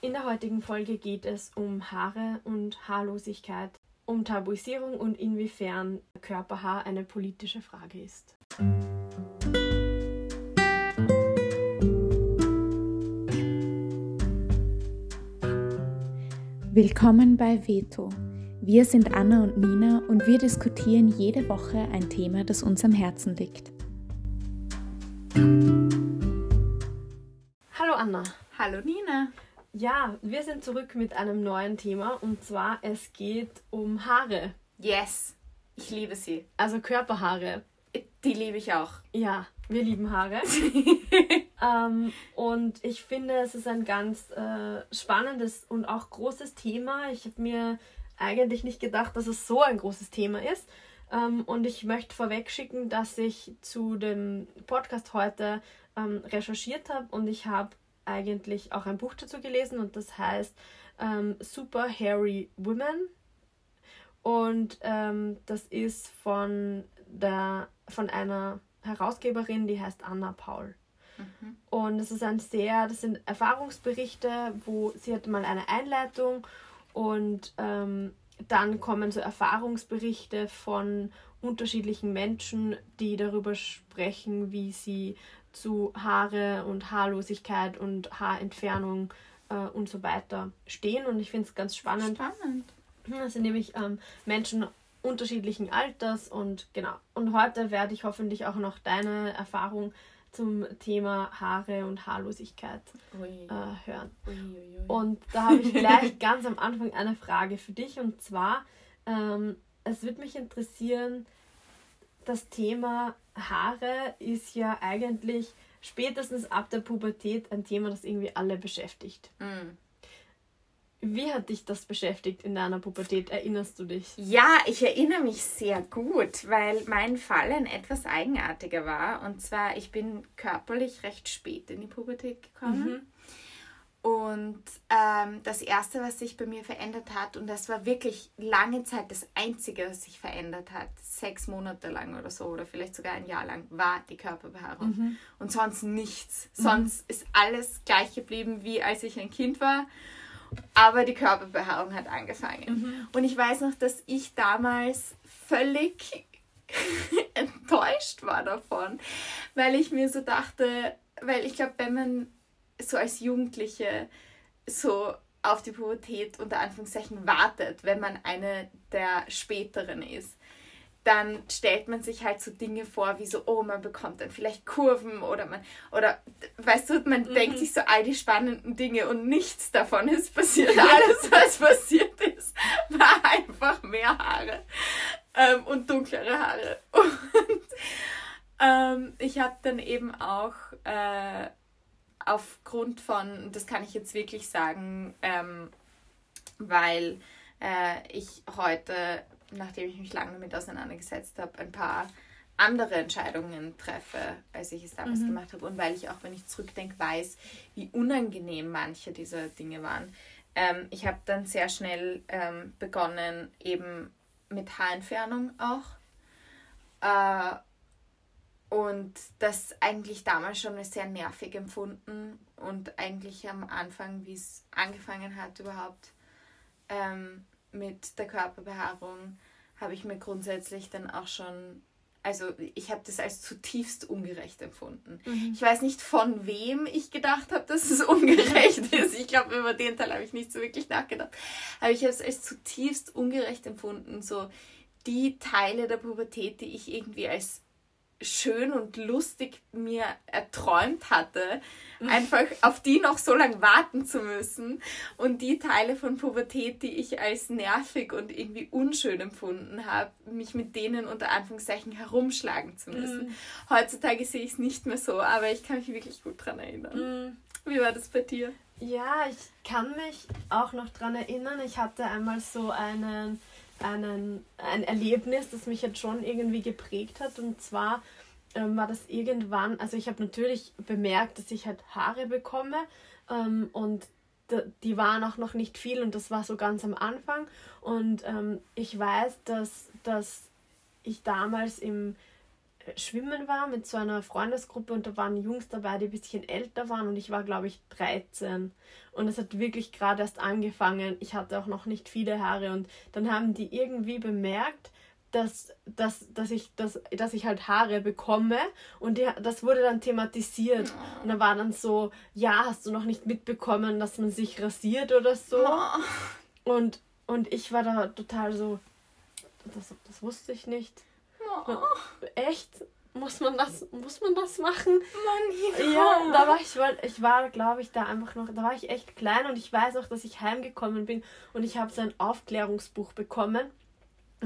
In der heutigen Folge geht es um Haare und Haarlosigkeit, um Tabuisierung und inwiefern Körperhaar eine politische Frage ist. Willkommen bei Veto. Wir sind Anna und Nina und wir diskutieren jede Woche ein Thema, das uns am Herzen liegt. Hallo Anna. Hallo Nina. Ja, wir sind zurück mit einem neuen Thema und zwar es geht um Haare. Yes, ich liebe sie. Also Körperhaare. Die liebe ich auch. Ja, wir lieben Haare. ähm, und ich finde, es ist ein ganz äh, spannendes und auch großes Thema. Ich habe mir eigentlich nicht gedacht, dass es so ein großes Thema ist. Ähm, und ich möchte vorweg schicken, dass ich zu dem Podcast heute ähm, recherchiert habe und ich habe eigentlich auch ein Buch dazu gelesen und das heißt ähm, Super Hairy Women. Und ähm, das ist von, der, von einer Herausgeberin, die heißt Anna Paul. Mhm. Und es ist ein sehr, das sind Erfahrungsberichte, wo sie hat mal eine Einleitung und ähm, dann kommen so Erfahrungsberichte von unterschiedlichen Menschen, die darüber sprechen, wie sie zu Haare und Haarlosigkeit und Haarentfernung äh, und so weiter stehen. Und ich finde es ganz spannend. Spannend. Das sind nämlich ähm, Menschen unterschiedlichen Alters und genau. Und heute werde ich hoffentlich auch noch deine Erfahrung zum Thema Haare und Haarlosigkeit äh, hören. Ui, ui, ui. Und da habe ich gleich ganz am Anfang eine Frage für dich und zwar, ähm, es würde mich interessieren, das Thema Haare ist ja eigentlich spätestens ab der Pubertät ein Thema, das irgendwie alle beschäftigt. Mm. Wie hat dich das beschäftigt in deiner Pubertät? Erinnerst du dich? Ja, ich erinnere mich sehr gut, weil mein Fall ein etwas eigenartiger war. Und zwar, ich bin körperlich recht spät in die Pubertät gekommen. Mhm. Und ähm, das Erste, was sich bei mir verändert hat, und das war wirklich lange Zeit das Einzige, was sich verändert hat, sechs Monate lang oder so, oder vielleicht sogar ein Jahr lang, war die Körperbehaarung. Mhm. Und sonst nichts. Mhm. Sonst ist alles gleich geblieben, wie als ich ein Kind war. Aber die Körperbehaarung hat angefangen. Mhm. Und ich weiß noch, dass ich damals völlig enttäuscht war davon, weil ich mir so dachte, weil ich glaube, wenn man so als Jugendliche so auf die Pubertät unter Anführungszeichen wartet, wenn man eine der späteren ist, dann stellt man sich halt so Dinge vor, wie so, oh, man bekommt dann vielleicht Kurven oder man, oder weißt du, man mhm. denkt sich so all die spannenden Dinge und nichts davon ist passiert. Alles, was passiert ist, war einfach mehr Haare ähm, und dunklere Haare. Und ähm, ich habe dann eben auch äh, aufgrund von, das kann ich jetzt wirklich sagen, ähm, weil äh, ich heute, nachdem ich mich lange damit auseinandergesetzt habe, ein paar andere Entscheidungen treffe, als ich es damals mhm. gemacht habe. Und weil ich auch, wenn ich zurückdenke, weiß, wie unangenehm manche dieser Dinge waren. Ähm, ich habe dann sehr schnell ähm, begonnen, eben mit Haarentfernung auch. Äh, und das eigentlich damals schon sehr nervig empfunden und eigentlich am Anfang, wie es angefangen hat überhaupt ähm, mit der Körperbehaarung, habe ich mir grundsätzlich dann auch schon, also ich habe das als zutiefst ungerecht empfunden. Mhm. Ich weiß nicht von wem ich gedacht habe, dass es ungerecht ist. Ich glaube, über den Teil habe ich nicht so wirklich nachgedacht. Aber ich habe es als zutiefst ungerecht empfunden, so die Teile der Pubertät, die ich irgendwie als schön und lustig mir erträumt hatte, mhm. einfach auf die noch so lange warten zu müssen und die Teile von Pubertät, die ich als nervig und irgendwie unschön empfunden habe, mich mit denen unter Anführungszeichen herumschlagen zu müssen. Mhm. Heutzutage sehe ich es nicht mehr so, aber ich kann mich wirklich gut daran erinnern. Mhm. Wie war das bei dir? Ja, ich kann mich auch noch daran erinnern. Ich hatte einmal so einen einen, ein Erlebnis, das mich jetzt schon irgendwie geprägt hat. Und zwar ähm, war das irgendwann, also ich habe natürlich bemerkt, dass ich halt Haare bekomme ähm, und die waren auch noch nicht viel und das war so ganz am Anfang. Und ähm, ich weiß, dass, dass ich damals im schwimmen war mit so einer Freundesgruppe und da waren Jungs dabei, die ein bisschen älter waren und ich war, glaube ich, 13. Und es hat wirklich gerade erst angefangen. Ich hatte auch noch nicht viele Haare und dann haben die irgendwie bemerkt, dass, dass, dass, ich, dass, dass ich halt Haare bekomme und die, das wurde dann thematisiert. Und da war dann so, ja, hast du noch nicht mitbekommen, dass man sich rasiert oder so? Oh. Und, und ich war da total so, das, das wusste ich nicht. Oh. Echt? Muss man das, muss man das machen? Mann, ja. ja, da war ich, ich war, glaube ich, da einfach noch, da war ich echt klein und ich weiß auch, dass ich heimgekommen bin und ich habe so ein Aufklärungsbuch bekommen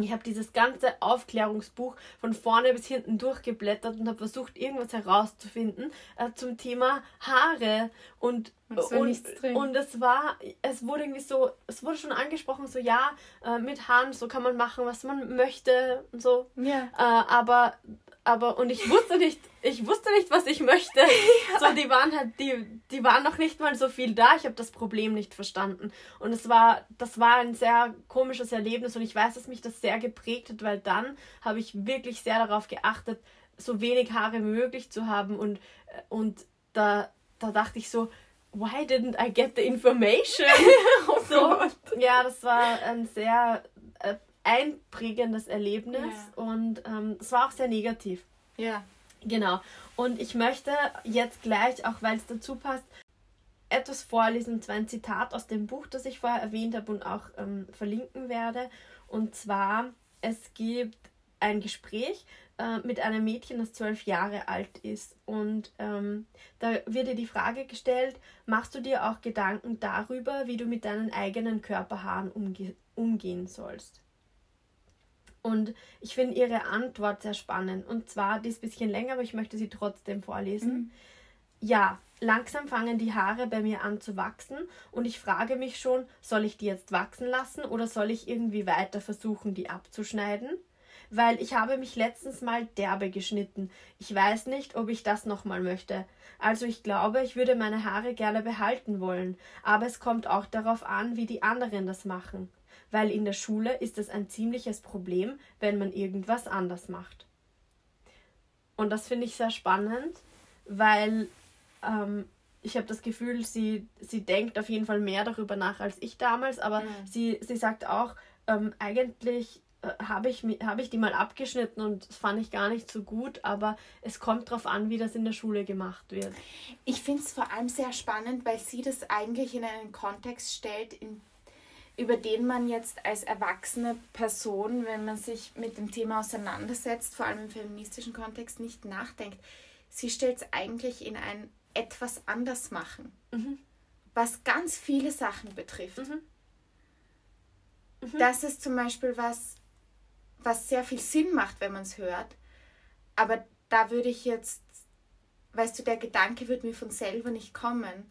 ich habe dieses ganze Aufklärungsbuch von vorne bis hinten durchgeblättert und habe versucht, irgendwas herauszufinden äh, zum Thema Haare. Und, und, und es war, es wurde irgendwie so, es wurde schon angesprochen, so ja, äh, mit Haaren, so kann man machen, was man möchte und so. Ja. Äh, aber aber und ich wusste nicht, ich wusste nicht, was ich möchte. Ja. So, die waren halt, die, die waren noch nicht mal so viel da. Ich habe das Problem nicht verstanden. Und es war, das war ein sehr komisches Erlebnis und ich weiß, dass mich das sehr geprägt hat, weil dann habe ich wirklich sehr darauf geachtet, so wenig Haare möglich zu haben und, und da, da dachte ich so, why didn't I get the information? oh so, ja, das war ein sehr äh, einprägendes Erlebnis ja. und ähm, es war auch sehr negativ. Ja. Genau. Und ich möchte jetzt gleich, auch weil es dazu passt, etwas vorlesen, zwar ein Zitat aus dem Buch, das ich vorher erwähnt habe und auch ähm, verlinken werde. Und zwar, es gibt ein Gespräch äh, mit einem Mädchen, das zwölf Jahre alt ist. Und ähm, da wird dir die Frage gestellt, machst du dir auch Gedanken darüber, wie du mit deinen eigenen Körperhaaren umge umgehen sollst? Und ich finde ihre Antwort sehr spannend. Und zwar, die ist ein bisschen länger, aber ich möchte sie trotzdem vorlesen. Mhm. Ja, langsam fangen die Haare bei mir an zu wachsen und ich frage mich schon, soll ich die jetzt wachsen lassen oder soll ich irgendwie weiter versuchen, die abzuschneiden? Weil ich habe mich letztens mal derbe geschnitten. Ich weiß nicht, ob ich das nochmal möchte. Also ich glaube, ich würde meine Haare gerne behalten wollen, aber es kommt auch darauf an, wie die anderen das machen weil in der Schule ist es ein ziemliches Problem, wenn man irgendwas anders macht. Und das finde ich sehr spannend, weil ähm, ich habe das Gefühl, sie, sie denkt auf jeden Fall mehr darüber nach als ich damals, aber mhm. sie, sie sagt auch, ähm, eigentlich äh, habe ich, hab ich die mal abgeschnitten und das fand ich gar nicht so gut, aber es kommt darauf an, wie das in der Schule gemacht wird. Ich finde es vor allem sehr spannend, weil sie das eigentlich in einen Kontext stellt, in über den man jetzt als erwachsene Person, wenn man sich mit dem Thema auseinandersetzt, vor allem im feministischen Kontext, nicht nachdenkt. Sie stellt es eigentlich in ein etwas anders machen, mhm. was ganz viele Sachen betrifft. Mhm. Mhm. Das ist zum Beispiel was, was sehr viel Sinn macht, wenn man es hört. Aber da würde ich jetzt, weißt du, der Gedanke wird mir von selber nicht kommen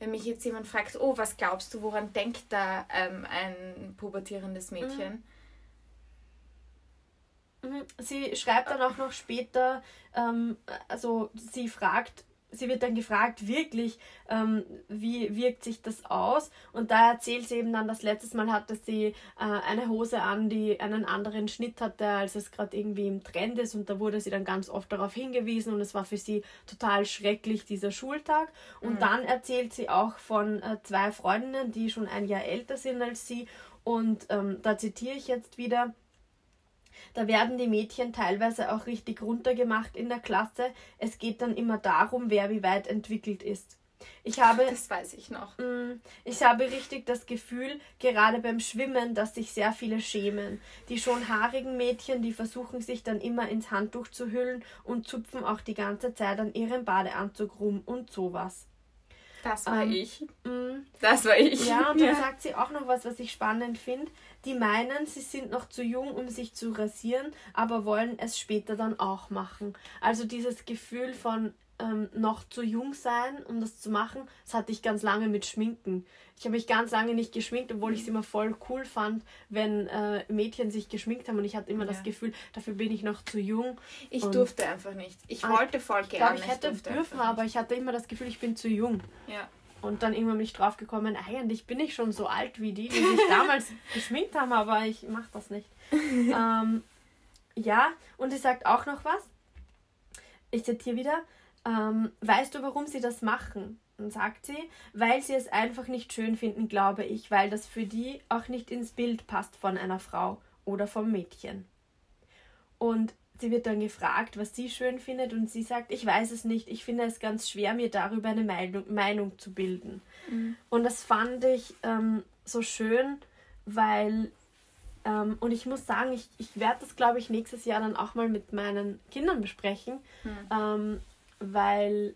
wenn mich jetzt jemand fragt, oh, was glaubst du, woran denkt da ähm, ein pubertierendes Mädchen? Mhm. mhm. Sie schreibt dann auch noch später, ähm, also sie fragt, sie wird dann gefragt, wirklich, ähm, wie wirkt sich das aus? Und da erzählt sie eben dann, das letztes Mal hatte sie äh, eine Hose an, die einen anderen Schnitt hatte, als es gerade irgendwie im Trend ist. Und da wurde sie dann ganz oft darauf hingewiesen und es war für sie total schrecklich, dieser Schultag. Und mhm. dann erzählt sie auch von äh, zwei Freundinnen, die schon ein Jahr älter sind als sie. Und ähm, da zitiere ich jetzt wieder. Da werden die Mädchen teilweise auch richtig runtergemacht in der Klasse. Es geht dann immer darum, wer wie weit entwickelt ist. Ich habe, das weiß ich noch. Mm, ich habe richtig das Gefühl, gerade beim Schwimmen, dass sich sehr viele schämen. Die schon haarigen Mädchen, die versuchen sich dann immer ins Handtuch zu hüllen und zupfen auch die ganze Zeit an ihrem Badeanzug rum und sowas. Das war ähm, ich. Mm, das war ich. Ja, und dann ja. sagt sie auch noch was, was ich spannend finde. Die meinen, sie sind noch zu jung, um sich zu rasieren, aber wollen es später dann auch machen. Also dieses Gefühl von ähm, noch zu jung sein, um das zu machen, das hatte ich ganz lange mit Schminken. Ich habe mich ganz lange nicht geschminkt, obwohl ich es immer voll cool fand, wenn äh, Mädchen sich geschminkt haben und ich hatte immer ja. das Gefühl, dafür bin ich noch zu jung. Ich durfte einfach nicht. Ich ah, wollte voll gerne. Ich, glaub, ich hätte dürfen, aber ich hatte immer das Gefühl, ich bin zu jung. Ja. Und dann irgendwann bin ich drauf gekommen, eigentlich bin ich schon so alt wie die, die sich damals geschminkt haben, aber ich mache das nicht. ähm, ja, und sie sagt auch noch was. ich zitiere wieder, ähm, weißt du, warum sie das machen? Und sagt sie, weil sie es einfach nicht schön finden, glaube ich, weil das für die auch nicht ins Bild passt von einer Frau oder vom Mädchen. Und sie wird dann gefragt, was sie schön findet, und sie sagt, ich weiß es nicht, ich finde es ganz schwer, mir darüber eine Meinung, Meinung zu bilden. Mhm. Und das fand ich ähm, so schön, weil, ähm, und ich muss sagen, ich, ich werde das, glaube ich, nächstes Jahr dann auch mal mit meinen Kindern besprechen, mhm. ähm, weil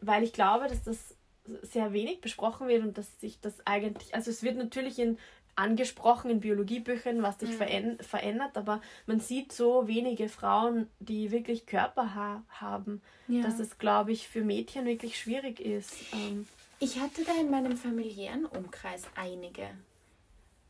weil ich glaube, dass das sehr wenig besprochen wird und dass sich das eigentlich, also es wird natürlich in angesprochen in Biologiebüchern, was sich mhm. verändert, aber man sieht so wenige Frauen, die wirklich Körper ha haben, ja. dass es, glaube ich, für Mädchen wirklich schwierig ist. Ähm ich hatte da in meinem familiären Umkreis einige.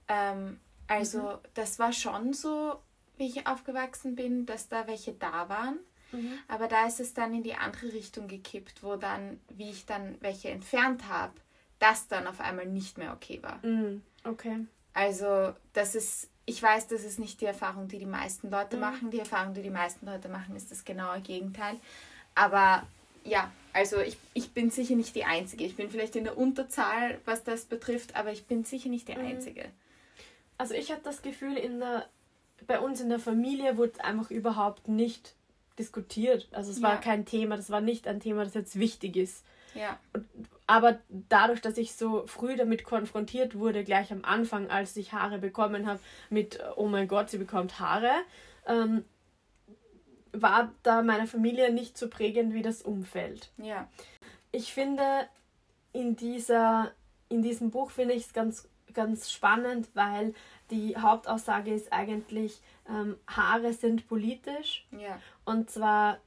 Ähm, also mhm. das war schon so, wie ich aufgewachsen bin, dass da welche da waren. Mhm. Aber da ist es dann in die andere Richtung gekippt, wo dann, wie ich dann welche entfernt habe, das dann auf einmal nicht mehr okay war. Mhm. Okay. Also, das ist, ich weiß, das ist nicht die Erfahrung, die die meisten Leute mhm. machen. Die Erfahrung, die die meisten Leute machen, ist das genaue Gegenteil. Aber ja, also ich, ich bin sicher nicht die Einzige. Ich bin vielleicht in der Unterzahl, was das betrifft, aber ich bin sicher nicht die mhm. Einzige. Also ich hatte das Gefühl, in der, bei uns in der Familie wurde einfach überhaupt nicht diskutiert. Also es ja. war kein Thema, das war nicht ein Thema, das jetzt wichtig ist. Ja. Und, aber dadurch, dass ich so früh damit konfrontiert wurde, gleich am Anfang, als ich Haare bekommen habe, mit, oh mein Gott, sie bekommt Haare, ähm, war da meine Familie nicht so prägend wie das Umfeld. Ja. Ich finde, in, dieser, in diesem Buch finde ich es ganz, ganz spannend, weil die Hauptaussage ist eigentlich, ähm, Haare sind politisch. Ja. Und zwar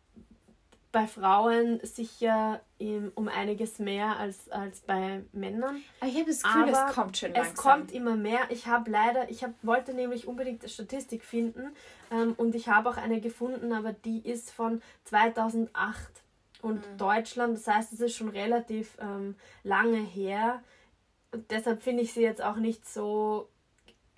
bei Frauen sicher im, um einiges mehr als, als bei Männern. Aber ich habe das Gefühl, Aber es kommt schon langsam. Es kommt immer mehr. Ich habe leider, ich hab, wollte nämlich unbedingt eine Statistik finden ähm, und ich habe auch eine gefunden, aber die ist von 2008 und mhm. Deutschland. Das heißt, es ist schon relativ ähm, lange her. Und deshalb finde ich sie jetzt auch nicht so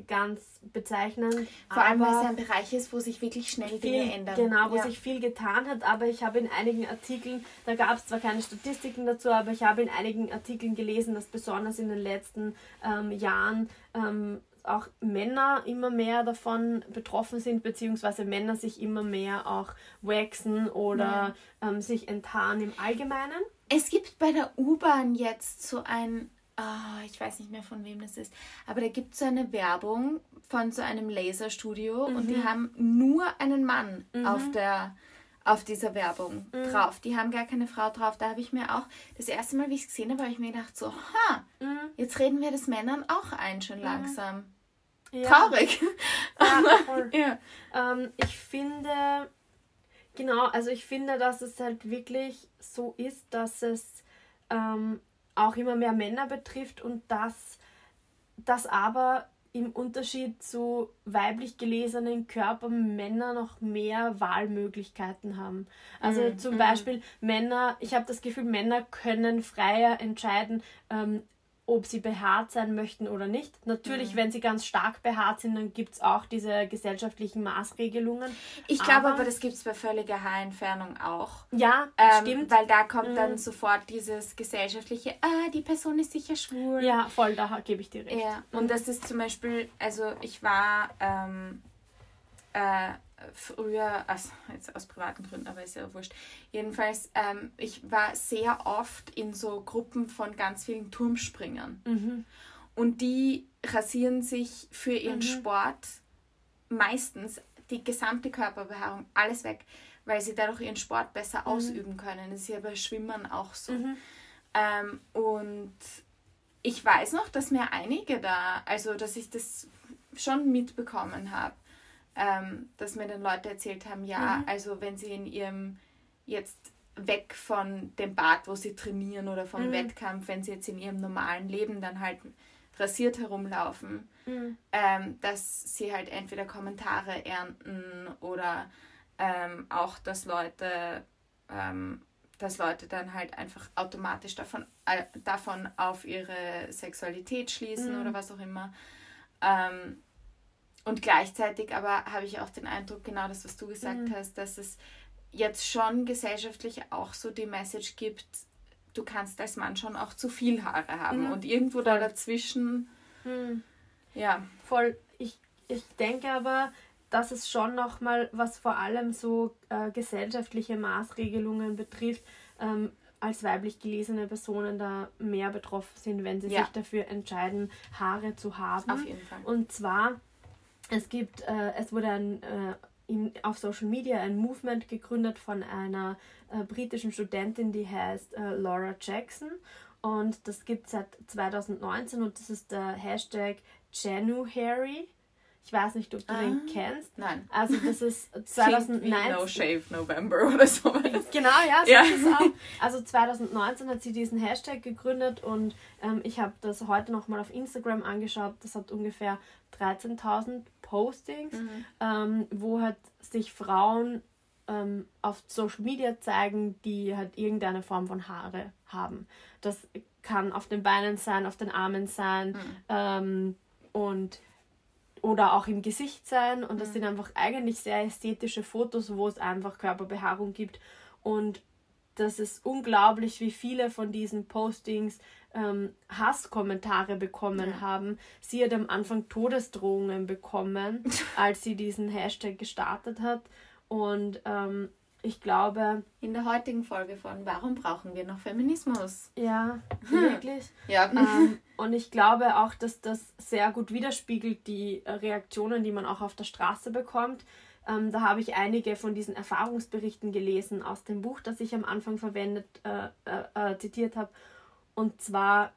ganz bezeichnend. Vor allem, weil es ein Bereich ist, wo sich wirklich schnell viel, Dinge ändern. Genau, wo ja. sich viel getan hat, aber ich habe in einigen Artikeln, da gab es zwar keine Statistiken dazu, aber ich habe in einigen Artikeln gelesen, dass besonders in den letzten ähm, Jahren ähm, auch Männer immer mehr davon betroffen sind, beziehungsweise Männer sich immer mehr auch waxen oder ja. ähm, sich enthaaren im Allgemeinen. Es gibt bei der U-Bahn jetzt so ein ah, ich weiß nicht mehr von wem das ist, aber da gibt es so eine Werbung von so einem Laserstudio mhm. und die mhm. haben nur einen Mann mhm. auf der auf dieser Werbung mhm. drauf. Die haben gar keine Frau drauf. Da habe ich mir auch das erste Mal, wie ich es gesehen habe, habe ich mir gedacht so, ha, mhm. jetzt reden wir das Männern auch ein schon langsam. Ja. Traurig. Ja, ja. Ähm, ich finde, genau, also ich finde, dass es halt wirklich so ist, dass es ähm, auch immer mehr Männer betrifft und dass das aber im Unterschied zu weiblich gelesenen Körpern Männer noch mehr Wahlmöglichkeiten haben. Also mm, zum mm. Beispiel Männer, ich habe das Gefühl, Männer können freier entscheiden, ähm, ob sie behaart sein möchten oder nicht. Natürlich, mhm. wenn sie ganz stark behaart sind, dann gibt es auch diese gesellschaftlichen Maßregelungen. Ich glaube aber, das gibt es bei völliger Haarentfernung auch. Ja, ähm, stimmt. Weil da kommt mhm. dann sofort dieses gesellschaftliche, ah, die Person ist sicher schwul. Ja, voll, da gebe ich dir recht. Ja, und mhm. das ist zum Beispiel, also ich war ähm, äh, früher, also jetzt aus privaten Gründen, aber ist ja wurscht. Jedenfalls, ähm, ich war sehr oft in so Gruppen von ganz vielen Turmspringern. Mhm. Und die rasieren sich für ihren mhm. Sport meistens die gesamte Körperbehaarung, alles weg, weil sie dadurch ihren Sport besser mhm. ausüben können. Das ist ja bei Schwimmern auch so. Mhm. Ähm, und ich weiß noch, dass mir einige da, also dass ich das schon mitbekommen habe, ähm, dass mir dann Leute erzählt haben, ja, mhm. also wenn sie in ihrem jetzt weg von dem Bad, wo sie trainieren oder vom mhm. Wettkampf, wenn sie jetzt in ihrem normalen Leben dann halt rasiert herumlaufen, mhm. ähm, dass sie halt entweder Kommentare ernten oder ähm, auch, dass Leute, ähm, dass Leute dann halt einfach automatisch davon, äh, davon auf ihre Sexualität schließen mhm. oder was auch immer. Ähm, und gleichzeitig aber habe ich auch den Eindruck, genau das, was du gesagt mhm. hast, dass es jetzt schon gesellschaftlich auch so die Message gibt, du kannst als Mann schon auch zu viel Haare haben. Mhm. Und irgendwo da dazwischen, mhm. ja. Voll. Ich, ich denke aber, dass es schon nochmal, was vor allem so äh, gesellschaftliche Maßregelungen betrifft, ähm, als weiblich gelesene Personen da mehr betroffen sind, wenn sie ja. sich dafür entscheiden, Haare zu haben. Auf jeden Fall. Und zwar, es gibt, äh, es wurde ein, äh, in, auf Social Media ein Movement gegründet von einer äh, britischen Studentin, die heißt äh, Laura Jackson. Und das gibt es seit 2019 und das ist der Hashtag January. Ich weiß nicht, ob du ah, den kennst. Nein. Also das ist 2019. no Shave November oder so. genau, ja, so ja. ist es auch. Also 2019 hat sie diesen Hashtag gegründet und ähm, ich habe das heute nochmal auf Instagram angeschaut. Das hat ungefähr 13.000 Postings, mhm. ähm, wo halt sich Frauen ähm, auf Social Media zeigen, die halt irgendeine Form von Haare haben. Das kann auf den Beinen sein, auf den Armen sein mhm. ähm, und oder auch im Gesicht sein. Und das mhm. sind einfach eigentlich sehr ästhetische Fotos, wo es einfach Körperbehaarung gibt. Und das ist unglaublich, wie viele von diesen Postings ähm, Hasskommentare bekommen ja. haben. Sie hat am Anfang Todesdrohungen bekommen, als sie diesen Hashtag gestartet hat. Und ähm, ich glaube. In der heutigen Folge von Warum brauchen wir noch Feminismus? Ja, wirklich. ja. Ähm, und ich glaube auch, dass das sehr gut widerspiegelt die Reaktionen, die man auch auf der Straße bekommt. Ähm, da habe ich einige von diesen Erfahrungsberichten gelesen aus dem Buch, das ich am Anfang verwendet, äh, äh, äh zitiert habe. Und zwar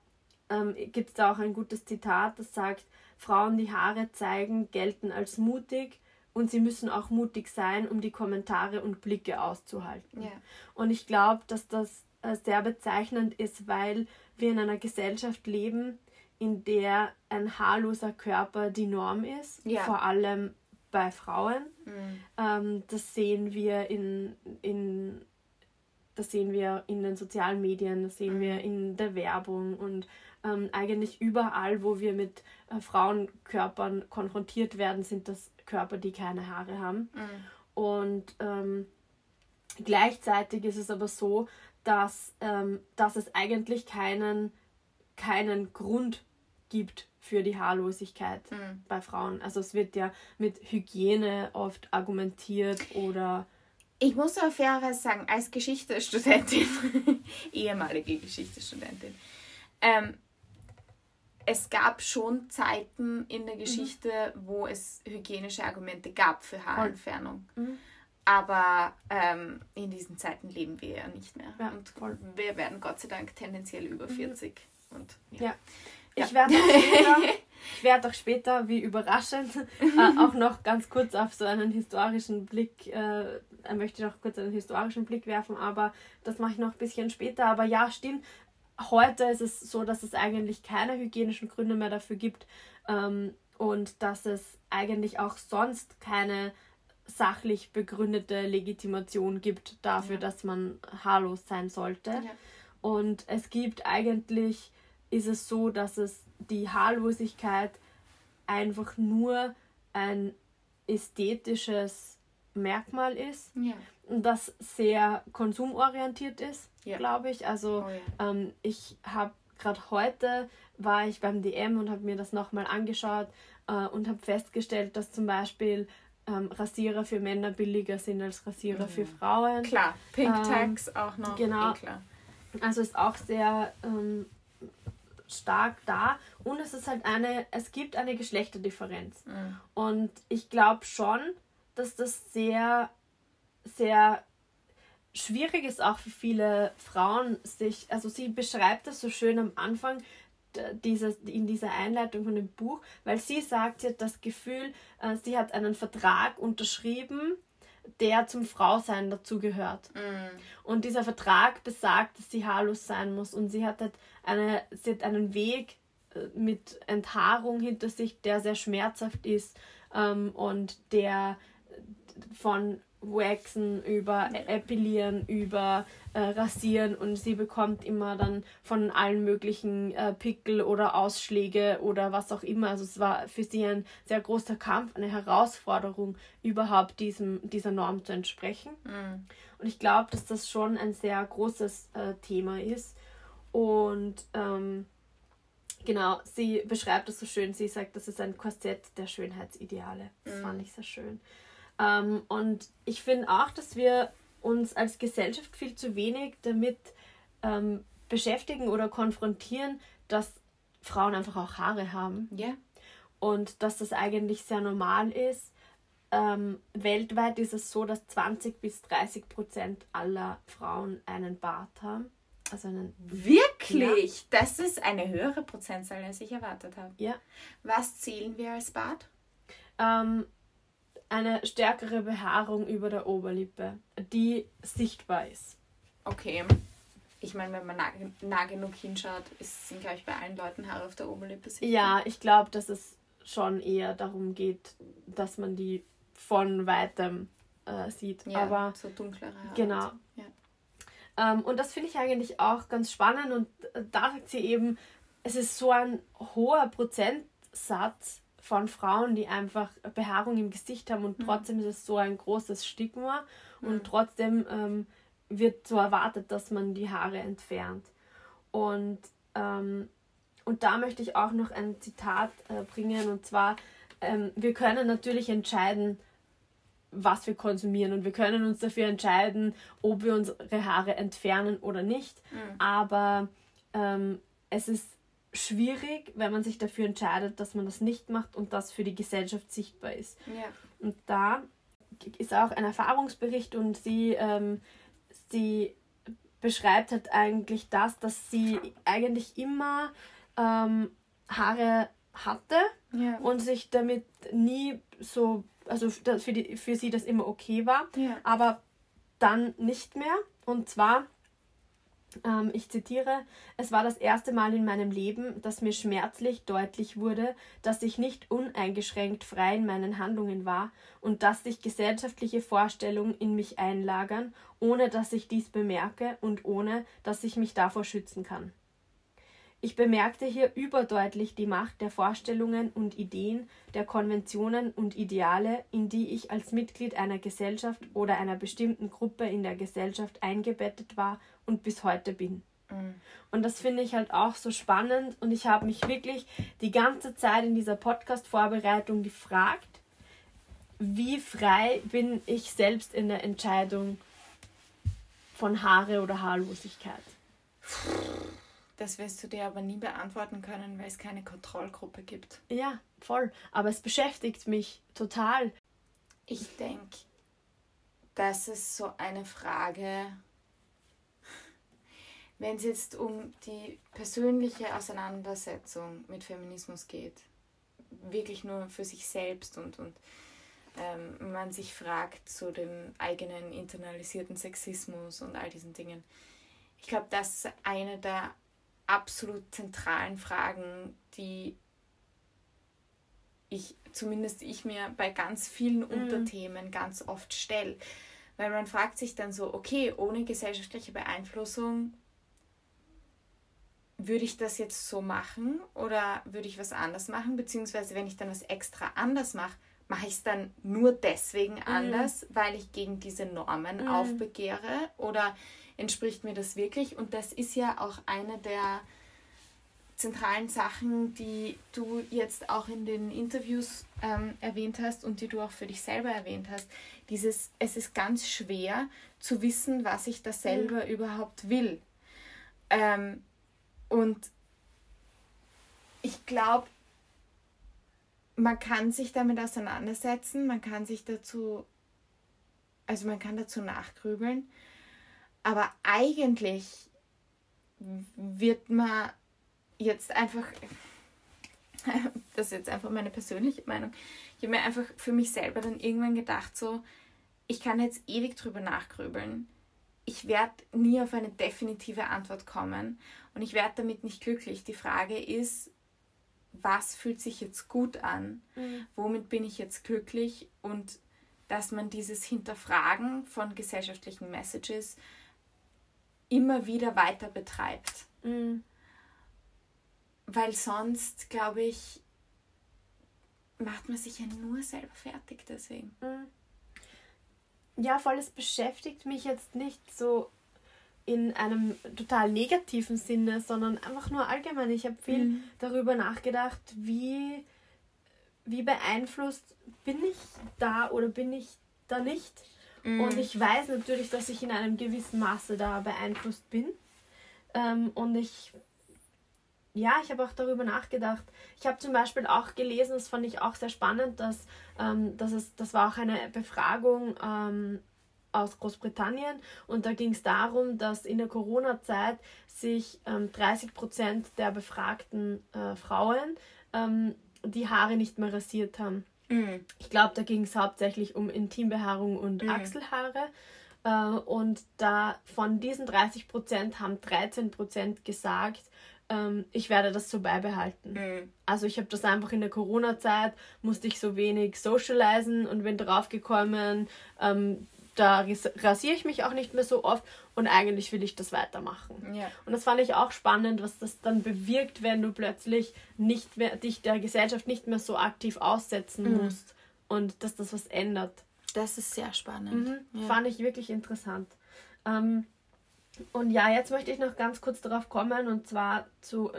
ähm, gibt es da auch ein gutes Zitat, das sagt, Frauen, die Haare zeigen, gelten als mutig und sie müssen auch mutig sein, um die Kommentare und Blicke auszuhalten. Ja. Und ich glaube, dass das äh, sehr bezeichnend ist, weil wir in einer Gesellschaft leben, in der ein haarloser Körper die Norm ist, ja. vor allem bei Frauen. Mhm. Ähm, das sehen wir in, in das sehen wir in den sozialen Medien, das sehen mhm. wir in der Werbung und ähm, eigentlich überall, wo wir mit äh, Frauenkörpern konfrontiert werden, sind das Körper, die keine Haare haben. Mhm. Und ähm, gleichzeitig ist es aber so, dass, ähm, dass es eigentlich keinen, keinen Grund gibt für die Haarlosigkeit mhm. bei Frauen. Also es wird ja mit Hygiene oft argumentiert oder ich muss aber fairerweise sagen, als Geschichtsstudentin, ehemalige Geschichtsstudentin, ähm, es gab schon Zeiten in der mhm. Geschichte, mhm. wo es hygienische Argumente gab für Haarentfernung. Mhm. Aber ähm, in diesen Zeiten leben wir ja nicht mehr. Ja, und voll. wir werden Gott sei Dank tendenziell über 40. Mhm. Und, ja. ja. ja. Ich werde auch später, ich werde auch später, wie überraschend, äh, auch noch ganz kurz auf so einen historischen Blick, äh, möchte noch kurz einen historischen Blick werfen, aber das mache ich noch ein bisschen später. Aber ja, stimmt, heute ist es so, dass es eigentlich keine hygienischen Gründe mehr dafür gibt ähm, und dass es eigentlich auch sonst keine sachlich begründete Legitimation gibt dafür, ja. dass man haarlos sein sollte. Ja. Und es gibt eigentlich, ist es so, dass es die Haarlosigkeit einfach nur ein ästhetisches Merkmal ist, ja. das sehr konsumorientiert ist ja. glaube ich. Also oh, ja. ähm, ich habe gerade heute war ich beim DM und habe mir das nochmal angeschaut äh, und habe festgestellt, dass zum Beispiel ähm, Rasierer für Männer billiger sind als Rasierer mhm. für Frauen. Klar, Pink ähm, Tags auch noch. Genau. Eh also ist auch sehr ähm, stark da und es ist halt eine, es gibt eine Geschlechterdifferenz. Mhm. Und ich glaube schon, dass das sehr, sehr schwierig ist auch für viele Frauen, sich, also sie beschreibt das so schön am Anfang, dieses, in dieser Einleitung von dem Buch, weil sie sagt, sie hat das Gefühl, äh, sie hat einen Vertrag unterschrieben, der zum Frausein dazugehört. Mm. Und dieser Vertrag besagt, dass sie haarlos sein muss. Und sie hat, halt eine, sie hat einen Weg äh, mit Enthaarung hinter sich, der sehr schmerzhaft ist ähm, und der von Waxen, über Epilieren, über äh, Rasieren und sie bekommt immer dann von allen möglichen äh, Pickel oder Ausschläge oder was auch immer. Also es war für sie ein sehr großer Kampf, eine Herausforderung, überhaupt diesem, dieser Norm zu entsprechen. Mhm. Und ich glaube, dass das schon ein sehr großes äh, Thema ist. Und ähm, genau, sie beschreibt es so schön. Sie sagt, das ist ein Korsett der Schönheitsideale. Das mhm. fand ich sehr schön. Ähm, und ich finde auch, dass wir uns als Gesellschaft viel zu wenig damit ähm, beschäftigen oder konfrontieren, dass Frauen einfach auch Haare haben. Ja. Und dass das eigentlich sehr normal ist. Ähm, weltweit ist es so, dass 20 bis 30 Prozent aller Frauen einen Bart haben. Also einen Wirklich? Ja. Das ist eine höhere Prozentzahl, als ich erwartet habe. Ja. Was zählen wir als Bart? Ähm, eine stärkere Behaarung über der Oberlippe, die sichtbar ist. Okay. Ich meine, wenn man nah, nah genug hinschaut, ist, sind, glaube ich, bei allen Leuten Haare auf der Oberlippe sichtbar. Ja, ich glaube, dass es schon eher darum geht, dass man die von weitem äh, sieht. Ja, Aber so dunklere Haare. Genau. Ja. Ähm, und das finde ich eigentlich auch ganz spannend und da sagt sie eben, es ist so ein hoher Prozentsatz von Frauen, die einfach Behaarung im Gesicht haben und mhm. trotzdem ist es so ein großes Stigma mhm. und trotzdem ähm, wird so erwartet, dass man die Haare entfernt. Und, ähm, und da möchte ich auch noch ein Zitat äh, bringen und zwar, ähm, wir können natürlich entscheiden, was wir konsumieren und wir können uns dafür entscheiden, ob wir unsere Haare entfernen oder nicht. Mhm. Aber ähm, es ist schwierig, wenn man sich dafür entscheidet, dass man das nicht macht und das für die Gesellschaft sichtbar ist. Ja. Und da ist auch ein Erfahrungsbericht und sie, ähm, sie beschreibt halt eigentlich das, dass sie eigentlich immer ähm, Haare hatte ja. und sich damit nie so, also für, die, für sie das immer okay war, ja. aber dann nicht mehr. Und zwar ähm, ich zitiere, es war das erste Mal in meinem Leben, dass mir schmerzlich deutlich wurde, dass ich nicht uneingeschränkt frei in meinen Handlungen war und dass sich gesellschaftliche Vorstellungen in mich einlagern, ohne dass ich dies bemerke und ohne dass ich mich davor schützen kann. Ich bemerkte hier überdeutlich die Macht der Vorstellungen und Ideen, der Konventionen und Ideale, in die ich als Mitglied einer Gesellschaft oder einer bestimmten Gruppe in der Gesellschaft eingebettet war und bis heute bin. Mhm. Und das finde ich halt auch so spannend und ich habe mich wirklich die ganze Zeit in dieser Podcast-Vorbereitung gefragt, wie frei bin ich selbst in der Entscheidung von Haare oder Haarlosigkeit. Das wirst du dir aber nie beantworten können, weil es keine Kontrollgruppe gibt. Ja, voll. Aber es beschäftigt mich total. Ich denke, das ist so eine Frage, wenn es jetzt um die persönliche Auseinandersetzung mit Feminismus geht, wirklich nur für sich selbst und, und ähm, man sich fragt zu dem eigenen internalisierten Sexismus und all diesen Dingen. Ich glaube, das ist eine der absolut zentralen Fragen, die ich, zumindest ich mir bei ganz vielen mhm. Unterthemen ganz oft stelle. Weil man fragt sich dann so, okay, ohne gesellschaftliche Beeinflussung würde ich das jetzt so machen oder würde ich was anders machen? Beziehungsweise wenn ich dann was extra anders mache, mache ich es dann nur deswegen mhm. anders, weil ich gegen diese Normen mhm. aufbegehre? Oder entspricht mir das wirklich? Und das ist ja auch eine der zentralen Sachen, die du jetzt auch in den Interviews ähm, erwähnt hast und die du auch für dich selber erwähnt hast. Dieses, es ist ganz schwer zu wissen, was ich da selber mhm. überhaupt will. Ähm, und ich glaube, man kann sich damit auseinandersetzen, man kann sich dazu, also man kann dazu nachgrübeln, aber eigentlich wird man jetzt einfach, das ist jetzt einfach meine persönliche Meinung, ich habe mir einfach für mich selber dann irgendwann gedacht, so, ich kann jetzt ewig drüber nachgrübeln. Ich werde nie auf eine definitive Antwort kommen und ich werde damit nicht glücklich. Die Frage ist, was fühlt sich jetzt gut an? Mhm. Womit bin ich jetzt glücklich? Und dass man dieses Hinterfragen von gesellschaftlichen Messages immer wieder weiter betreibt. Mhm. Weil sonst, glaube ich, macht man sich ja nur selber fertig deswegen. Mhm. Ja, voll, es beschäftigt mich jetzt nicht so in einem total negativen Sinne, sondern einfach nur allgemein. Ich habe viel mhm. darüber nachgedacht, wie, wie beeinflusst bin ich da oder bin ich da nicht. Mhm. Und ich weiß natürlich, dass ich in einem gewissen Maße da beeinflusst bin. Ähm, und ich, ja, ich habe auch darüber nachgedacht. Ich habe zum Beispiel auch gelesen, das fand ich auch sehr spannend, dass, ähm, dass es, das war auch eine Befragung ähm, aus Großbritannien und da ging es darum, dass in der Corona-Zeit sich ähm, 30 Prozent der befragten äh, Frauen ähm, die Haare nicht mehr rasiert haben. Mhm. Ich glaube, da ging es hauptsächlich um Intimbehaarung und mhm. Achselhaare. Äh, und da von diesen 30 Prozent haben 13 Prozent gesagt, ähm, ich werde das so beibehalten. Mhm. Also ich habe das einfach in der Corona-Zeit, musste ich so wenig socialisen und bin draufgekommen, ähm, da rasiere ich mich auch nicht mehr so oft und eigentlich will ich das weitermachen. Ja. Und das fand ich auch spannend, was das dann bewirkt, wenn du plötzlich nicht mehr dich der Gesellschaft nicht mehr so aktiv aussetzen mhm. musst und dass das was ändert. Das ist sehr spannend. Mhm. Ja. Fand ich wirklich interessant. Ähm, und ja, jetzt möchte ich noch ganz kurz darauf kommen und zwar zu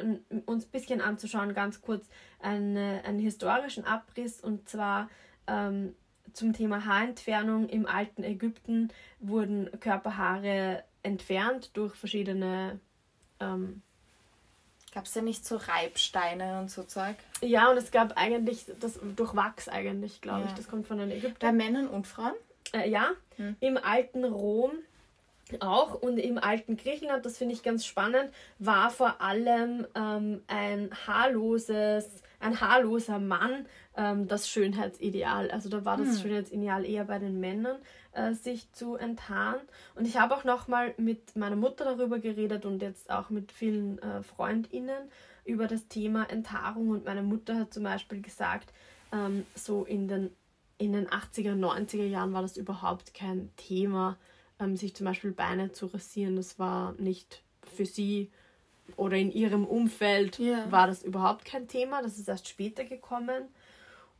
uns ein bisschen anzuschauen, ganz kurz eine, einen historischen Abriss und zwar ähm, zum Thema Haarentfernung im alten Ägypten wurden Körperhaare entfernt durch verschiedene. Ähm, Gab es ja nicht so Reibsteine und so Zeug? Ja, und es gab eigentlich das durch Wachs eigentlich, glaube ja. ich. Das kommt von den Ägyptern. Bei Männern und Frauen? Äh, ja, hm. im alten Rom auch und im alten Griechenland, das finde ich ganz spannend, war vor allem ähm, ein haarloses, ein haarloser Mann ähm, das Schönheitsideal. Also da war das hm. Schönheitsideal eher bei den Männern, äh, sich zu enthaaren. Und ich habe auch nochmal mit meiner Mutter darüber geredet und jetzt auch mit vielen äh, FreundInnen über das Thema Enthaarung. Und meine Mutter hat zum Beispiel gesagt, ähm, so in den, in den 80er, 90er Jahren war das überhaupt kein Thema ähm, sich zum Beispiel Beine zu rasieren. Das war nicht für sie oder in ihrem Umfeld yeah. war das überhaupt kein Thema. Das ist erst später gekommen.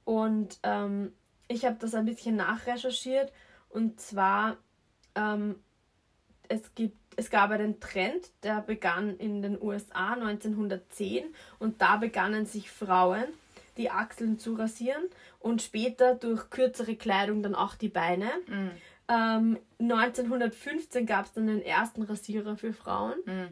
Und ähm, ich habe das ein bisschen nachrecherchiert. Und zwar, ähm, es, gibt, es gab einen Trend, der begann in den USA 1910. Und da begannen sich Frauen die Achseln zu rasieren und später durch kürzere Kleidung dann auch die Beine. Mm. Ähm, 1915 gab es dann den ersten Rasierer für Frauen. Mhm.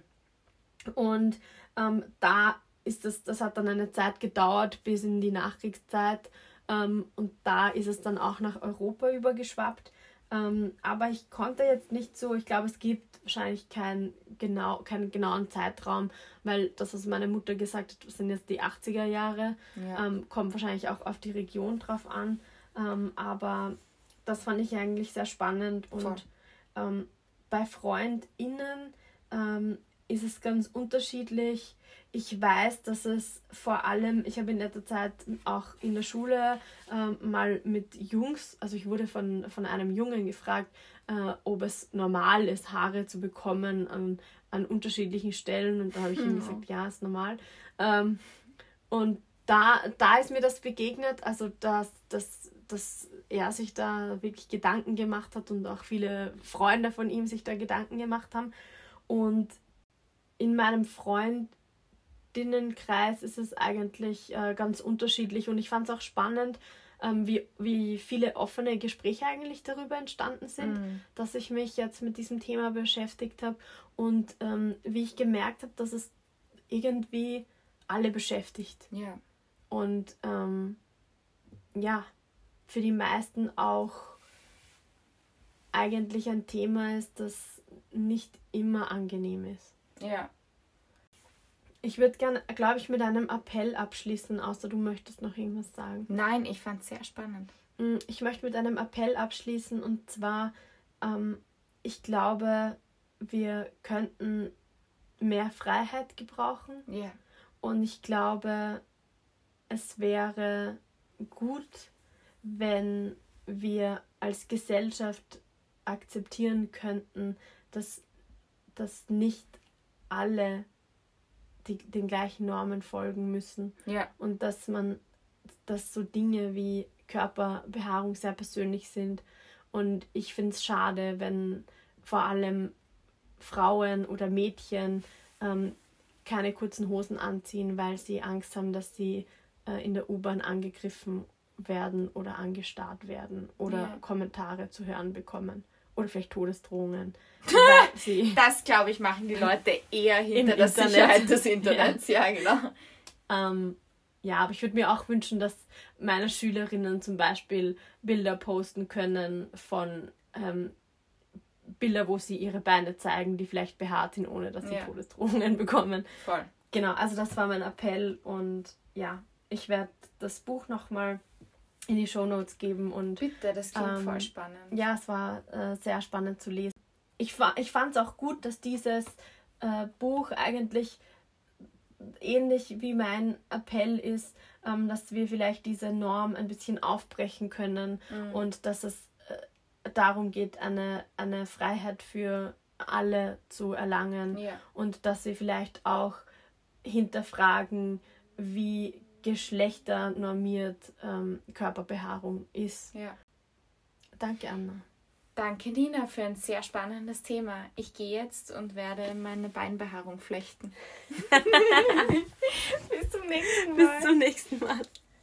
Und ähm, da ist das, das hat dann eine Zeit gedauert bis in die Nachkriegszeit. Ähm, und da ist es dann auch nach Europa übergeschwappt. Ähm, aber ich konnte jetzt nicht so, ich glaube, es gibt wahrscheinlich kein genau, keinen genauen Zeitraum, weil das, was meine Mutter gesagt hat, sind jetzt die 80er Jahre. Ja. Ähm, kommt wahrscheinlich auch auf die Region drauf an. Ähm, aber das fand ich eigentlich sehr spannend. Und ähm, bei FreundInnen ähm, ist es ganz unterschiedlich. Ich weiß, dass es vor allem, ich habe in letzter Zeit auch in der Schule ähm, mal mit Jungs, also ich wurde von, von einem Jungen gefragt, äh, ob es normal ist, Haare zu bekommen an, an unterschiedlichen Stellen. Und da habe ich ihm gesagt, ja, ist normal. Ähm, und da, da ist mir das begegnet, also dass, dass, dass er sich da wirklich Gedanken gemacht hat und auch viele Freunde von ihm sich da Gedanken gemacht haben. Und in meinem Freundinnenkreis ist es eigentlich äh, ganz unterschiedlich und ich fand es auch spannend, ähm, wie, wie viele offene Gespräche eigentlich darüber entstanden sind, mm. dass ich mich jetzt mit diesem Thema beschäftigt habe und ähm, wie ich gemerkt habe, dass es irgendwie alle beschäftigt. Ja. Und ähm, ja, für die meisten auch eigentlich ein Thema ist, das nicht immer angenehm ist. Ja. Ich würde gerne, glaube ich, mit einem Appell abschließen, außer du möchtest noch irgendwas sagen. Nein, ich fand es sehr spannend. Mm, ich möchte mit einem Appell abschließen und zwar, ähm, ich glaube, wir könnten mehr Freiheit gebrauchen. Ja. Yeah. Und ich glaube, es wäre gut, wenn wir als Gesellschaft akzeptieren könnten, dass, dass nicht alle die, den gleichen Normen folgen müssen. Ja. Und dass man, dass so Dinge wie Körperbehaarung sehr persönlich sind. Und ich finde es schade, wenn vor allem Frauen oder Mädchen ähm, keine kurzen Hosen anziehen, weil sie Angst haben, dass sie äh, in der U-Bahn angegriffen werden oder angestarrt werden oder Ja. Kommentare zu hören bekommen. Oder vielleicht Todesdrohungen. das, glaube ich, machen die Leute eher hinter der Internet. Sicherheit des Internets. Ja, genau. Ähm, ja, aber ich würde mir auch wünschen, dass meine Schülerinnen zum Beispiel Bilder posten können von ähm, Bilder, wo sie ihre Beine zeigen, die vielleicht behaart sind, ohne dass sie Ja. Todesdrohungen bekommen. Voll. Genau, also das war mein Appell und ja, ich werde das Buch nochmal in die Shownotes geben und Bitte, das klingt Ähm, voll spannend. ja, es war äh, sehr spannend zu lesen. Ich, ich fand es auch gut, dass dieses äh, Buch eigentlich ähnlich wie mein Appell ist, ähm, dass wir vielleicht diese Norm ein bisschen aufbrechen können Mhm. und dass es äh, darum geht, eine, eine Freiheit für alle zu erlangen Ja. und dass wir vielleicht auch hinterfragen, wie geschlechternormiert ähm, Körperbehaarung ist. ja. Danke, Anna. Danke, Nina, für ein sehr spannendes Thema. Ich gehe jetzt und werde meine Beinbehaarung flechten. Bis zum nächsten Mal. Bis zum nächsten Mal.